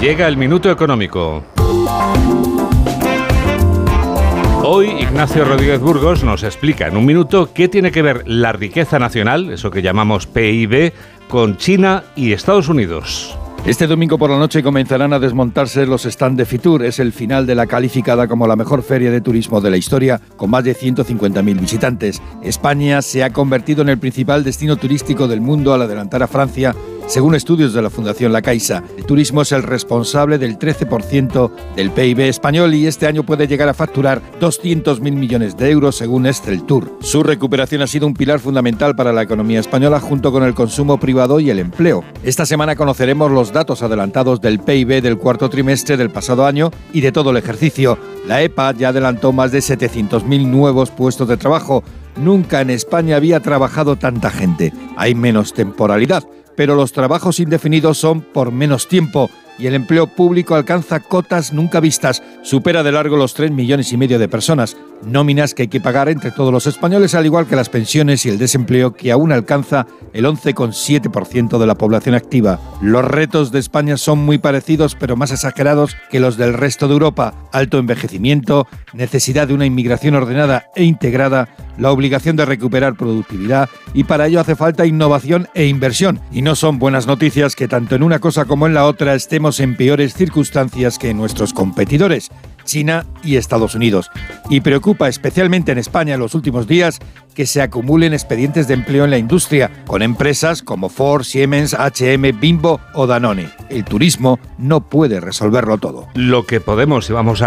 Llega el minuto económico. Hoy Ignacio Rodríguez Burgos nos explica en un minuto qué tiene que ver la riqueza nacional, eso que llamamos PIB, con China y Estados Unidos. Este domingo por la noche comenzarán a desmontarse los stands de Fitur. Es el final de la calificada como la mejor feria de turismo de la historia, con más de 150.000 visitantes. España se ha convertido en el principal destino turístico del mundo al adelantar a Francia según estudios de la Fundación La Caixa, el turismo es el responsable del 13% del PIB español y este año puede llegar a facturar 200.000 millones de euros según Estel Tour. Su recuperación ha sido un pilar fundamental para la economía española junto con el consumo privado y el empleo. Esta semana conoceremos los datos adelantados del PIB del cuarto trimestre del pasado año y de todo el ejercicio. La EPA ya adelantó más de 700.000 nuevos puestos de trabajo. Nunca en España había trabajado tanta gente. Hay menos temporalidad pero los trabajos indefinidos son por menos tiempo y el empleo público alcanza cotas nunca vistas, supera de largo los 3 millones y medio de personas, nóminas que hay que pagar entre todos los españoles, al igual que las pensiones y el desempleo que aún alcanza el 11,7% de la población activa. Los retos de España son muy parecidos pero más exagerados que los del resto de Europa. Alto envejecimiento, necesidad de una inmigración ordenada e integrada, la obligación de recuperar productividad y para ello hace falta innovación e inversión. Y no son buenas noticias que tanto en una cosa como en la otra estemos en peores circunstancias que nuestros competidores. China y Estados Unidos. Y preocupa especialmente en España en los últimos días que se acumulen expedientes de empleo en la industria, con empresas como Ford, Siemens, HM, Bimbo o Danone. El turismo no puede resolverlo todo. Lo que podemos y vamos a